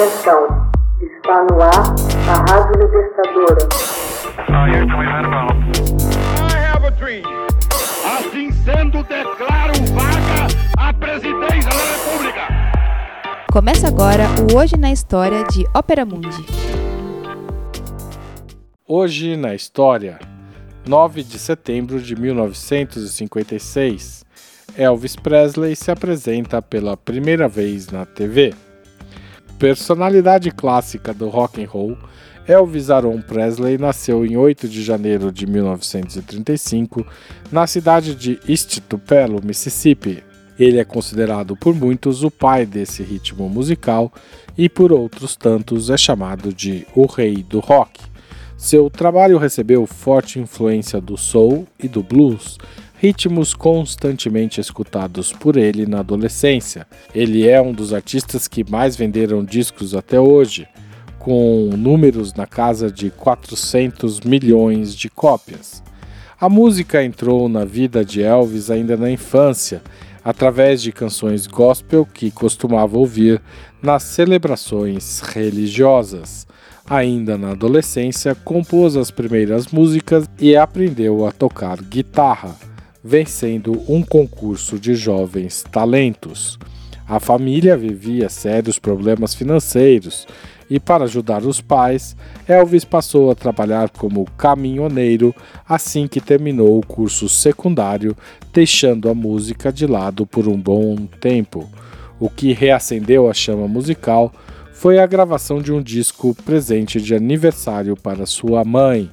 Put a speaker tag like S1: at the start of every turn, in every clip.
S1: Atenção, está no ar a Rádio Libertadora.
S2: Assim sendo, declaro vaga a presidência da República.
S3: Começa agora o Hoje na História de Ópera Mundi.
S4: Hoje na História, 9 de setembro de 1956, Elvis Presley se apresenta pela primeira vez na TV. Personalidade clássica do rock and roll, Elvis Aaron Presley nasceu em 8 de janeiro de 1935 na cidade de East Tupelo, Mississippi. Ele é considerado por muitos o pai desse ritmo musical e por outros tantos é chamado de o rei do rock. Seu trabalho recebeu forte influência do soul e do blues, ritmos constantemente escutados por ele na adolescência. Ele é um dos artistas que mais venderam discos até hoje, com números na casa de 400 milhões de cópias. A música entrou na vida de Elvis ainda na infância, através de canções gospel que costumava ouvir nas celebrações religiosas. Ainda na adolescência, compôs as primeiras músicas e aprendeu a tocar guitarra vencendo um concurso de jovens talentos. A família vivia sérios problemas financeiros e, para ajudar os pais, Elvis passou a trabalhar como caminhoneiro assim que terminou o curso secundário, deixando a música de lado por um bom tempo. O que reacendeu a chama musical foi a gravação de um disco presente de aniversário para sua mãe.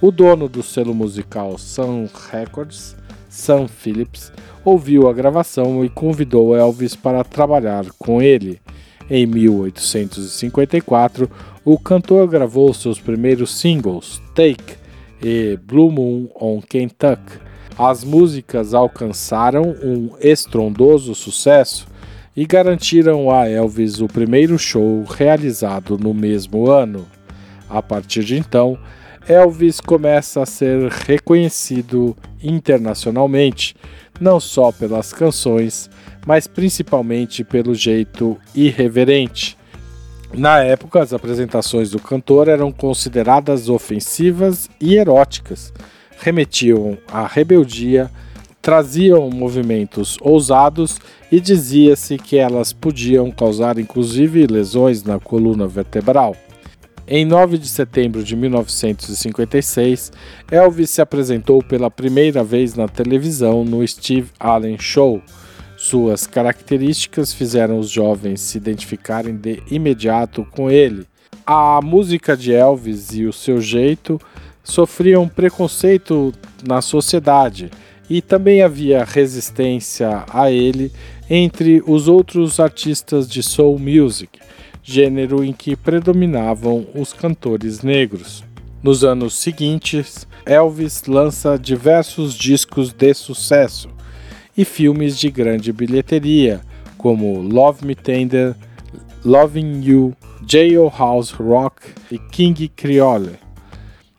S4: O dono do selo musical Sun Records Sam Phillips ouviu a gravação e convidou Elvis para trabalhar com ele. Em 1854, o cantor gravou seus primeiros singles, Take e Blue Moon on Kentucky. As músicas alcançaram um estrondoso sucesso e garantiram a Elvis o primeiro show realizado no mesmo ano. A partir de então, Elvis começa a ser reconhecido internacionalmente, não só pelas canções, mas principalmente pelo jeito irreverente. Na época, as apresentações do cantor eram consideradas ofensivas e eróticas, remetiam à rebeldia, traziam movimentos ousados e dizia-se que elas podiam causar inclusive lesões na coluna vertebral. Em 9 de setembro de 1956, Elvis se apresentou pela primeira vez na televisão no Steve Allen Show. Suas características fizeram os jovens se identificarem de imediato com ele. A música de Elvis e o seu jeito sofriam preconceito na sociedade e também havia resistência a ele entre os outros artistas de soul music gênero em que predominavam os cantores negros. Nos anos seguintes, Elvis lança diversos discos de sucesso e filmes de grande bilheteria, como Love Me Tender, Loving You, Jailhouse Rock e King Creole.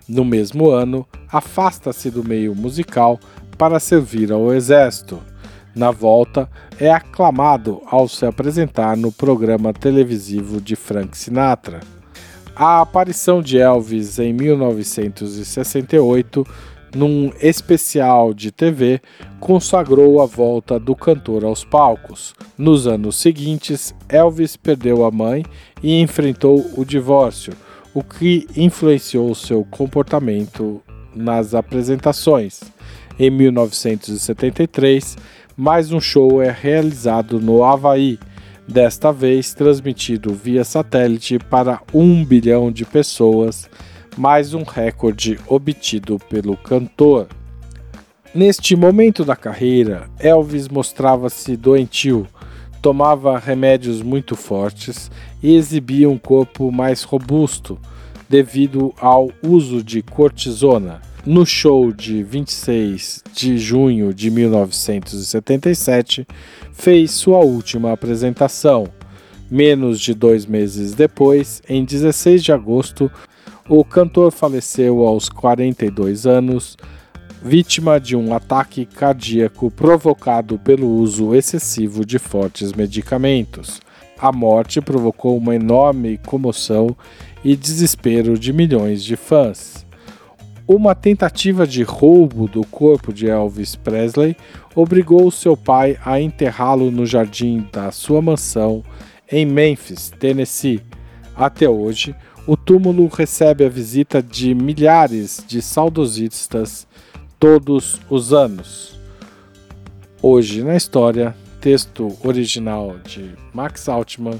S4: No mesmo ano, afasta-se do meio musical para servir ao exército na volta, é aclamado ao se apresentar no programa televisivo de Frank Sinatra. A aparição de Elvis em 1968, num especial de TV, consagrou a volta do cantor aos palcos. Nos anos seguintes, Elvis perdeu a mãe e enfrentou o divórcio, o que influenciou seu comportamento nas apresentações. Em 1973, mais um show é realizado no Havaí, desta vez transmitido via satélite para um bilhão de pessoas, mais um recorde obtido pelo cantor. Neste momento da carreira, Elvis mostrava-se doentio, tomava remédios muito fortes e exibia um corpo mais robusto devido ao uso de cortisona no show de 26 de junho de 1977, fez sua última apresentação. Menos de dois meses depois, em 16 de agosto, o cantor faleceu aos 42 anos, vítima de um ataque cardíaco provocado pelo uso excessivo de fortes medicamentos. A morte provocou uma enorme comoção e desespero de milhões de fãs. Uma tentativa de roubo do corpo de Elvis Presley obrigou seu pai a enterrá-lo no jardim da sua mansão em Memphis, Tennessee. Até hoje, o túmulo recebe a visita de milhares de saudosistas todos os anos. Hoje na história, texto original de Max Altman,